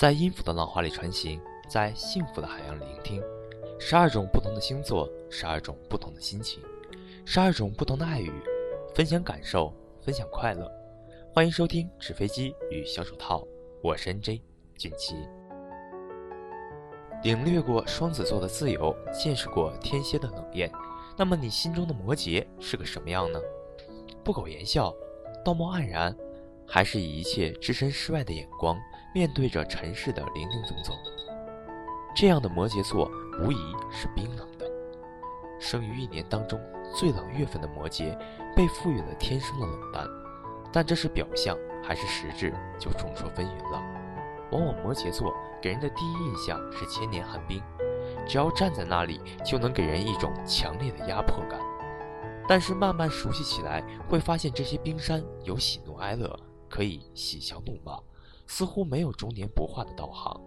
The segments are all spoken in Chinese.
在音符的浪花里穿行，在幸福的海洋里聆听。十二种不同的星座，十二种不同的心情，十二种不同的爱语，分享感受，分享快乐。欢迎收听《纸飞机与小手套》，我是 NJ 俊奇。领略过双子座的自由，见识过天蝎的冷艳，那么你心中的摩羯是个什么样呢？不苟言笑，道貌岸然，还是以一切置身事外的眼光面对着尘世的林林总总？这样的摩羯座无疑是冰冷的。生于一年当中最冷月份的摩羯，被赋予了天生的冷淡，但这是表象还是实质，就众说纷纭了。往往摩羯座给人的第一印象是千年寒冰，只要站在那里，就能给人一种强烈的压迫感。但是慢慢熟悉起来，会发现这些冰山有喜怒哀乐，可以喜笑怒骂，似乎没有终年不化的道行。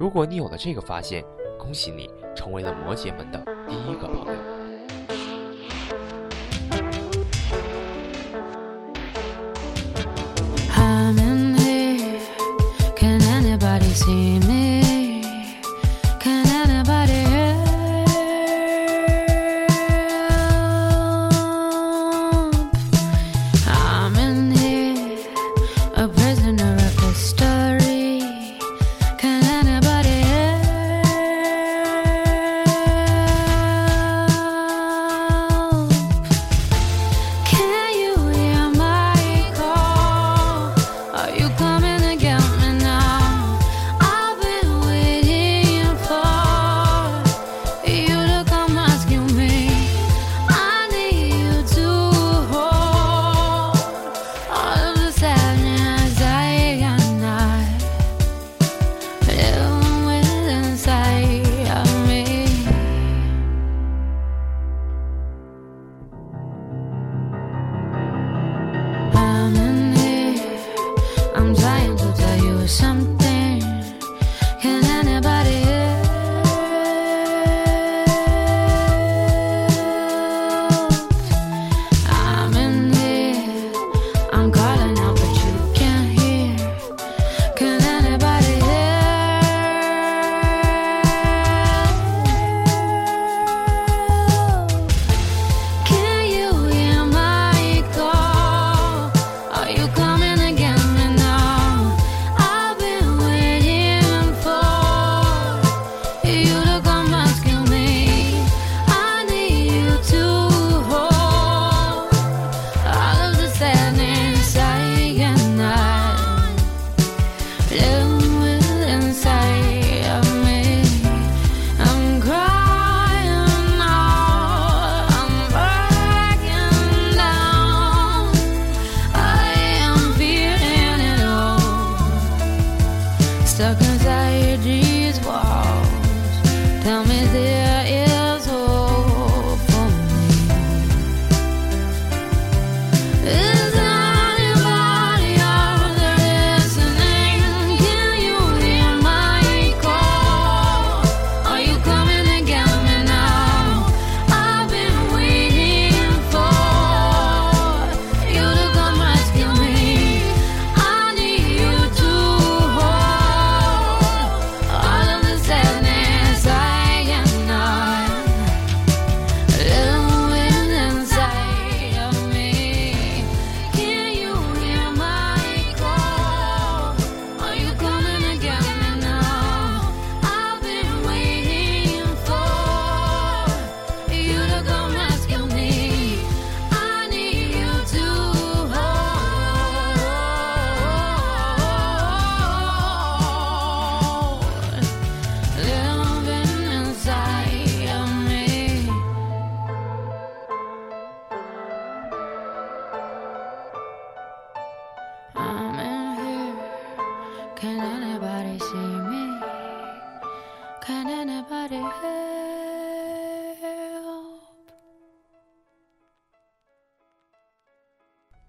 如果你有了这个发现，恭喜你成为了摩羯们的第一个朋友。was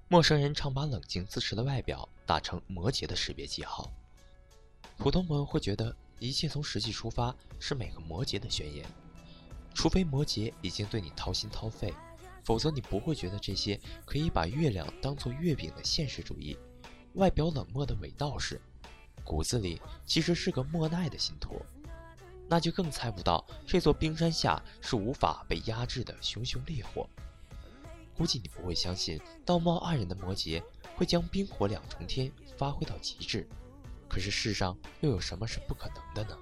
陌生人常把冷静自持的外表打成摩羯的识别记号。普通朋友会觉得一切从实际出发是每个摩羯的宣言，除非摩羯已经对你掏心掏肺，否则你不会觉得这些可以把月亮当做月饼的现实主义、外表冷漠的伪道士。骨子里其实是个莫奈的信徒，那就更猜不到这座冰山下是无法被压制的熊熊烈火。估计你不会相信，道貌岸然的摩羯会将冰火两重天发挥到极致。可是世上又有什么是不可能的呢？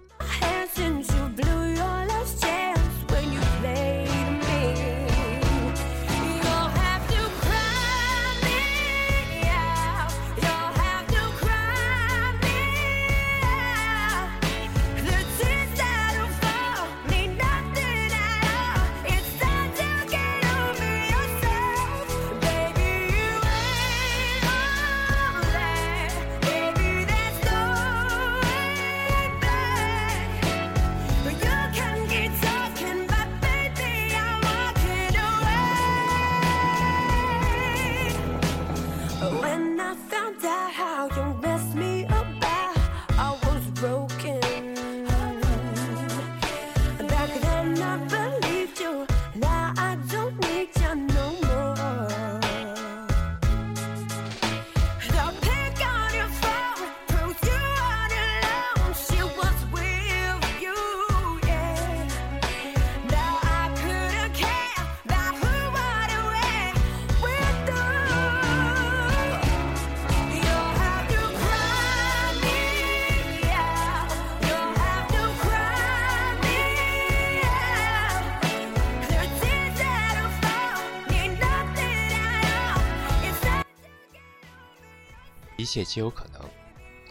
一切皆有可能，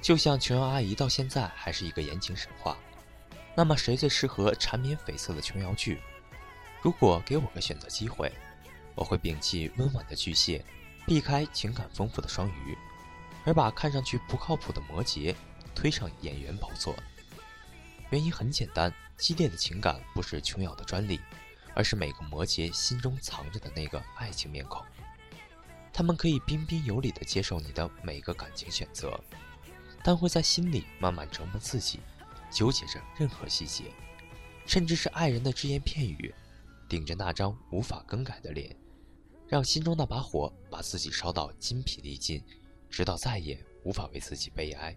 就像琼瑶阿姨到现在还是一个言情神话。那么，谁最适合缠绵悱恻的琼瑶剧？如果给我个选择机会，我会摒弃温婉的巨蟹，避开情感丰富的双鱼，而把看上去不靠谱的摩羯推上演员宝座。原因很简单，激烈的情感不是琼瑶的专利，而是每个摩羯心中藏着的那个爱情面孔。他们可以彬彬有礼地接受你的每个感情选择，但会在心里慢慢折磨自己，纠结着任何细节，甚至是爱人的只言片语，顶着那张无法更改的脸，让心中那把火把自己烧到筋疲力尽，直到再也无法为自己悲哀。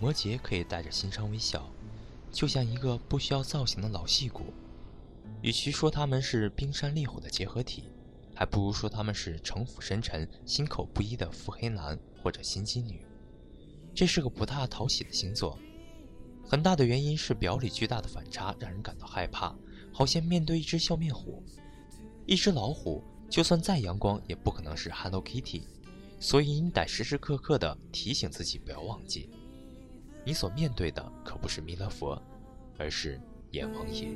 摩羯可以带着心伤微笑，就像一个不需要造型的老戏骨。与其说他们是冰山烈火的结合体，还不如说他们是城府深沉、心口不一的腹黑男或者心机女。这是个不大讨喜的星座，很大的原因是表里巨大的反差让人感到害怕，好像面对一只笑面虎。一只老虎就算再阳光，也不可能是 Hello Kitty，所以你得时时刻刻地提醒自己不要忘记。你所面对的可不是弥勒佛，而是阎王爷。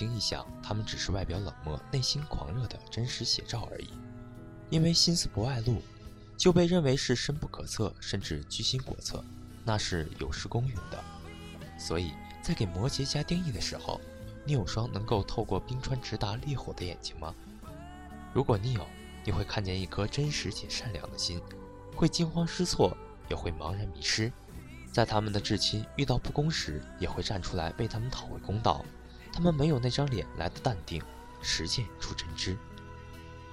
经一想，他们只是外表冷漠、内心狂热的真实写照而已。因为心思不外露，就被认为是深不可测，甚至居心叵测，那是有失公允的。所以在给摩羯加定义的时候，你有双能够透过冰川直达烈火的眼睛吗？如果你有，你会看见一颗真实且善良的心，会惊慌失措，也会茫然迷失。在他们的至亲遇到不公时，也会站出来为他们讨回公道。他们没有那张脸来的淡定，实践出真知。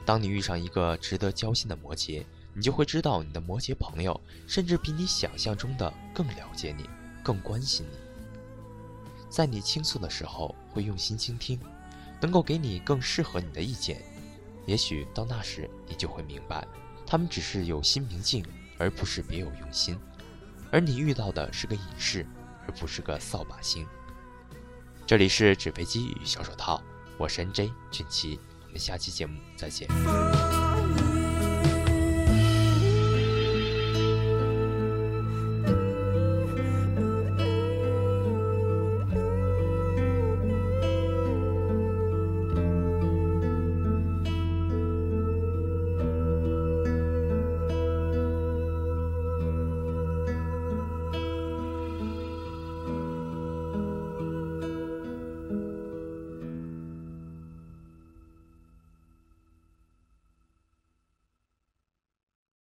当你遇上一个值得交心的摩羯，你就会知道你的摩羯朋友甚至比你想象中的更了解你，更关心你。在你倾诉的时候，会用心倾听，能够给你更适合你的意见。也许到那时，你就会明白，他们只是有心明镜，而不是别有用心。而你遇到的是个隐士，而不是个扫把星。这里是纸飞机与小手套，我是 N J 俊奇，我们下期节目再见。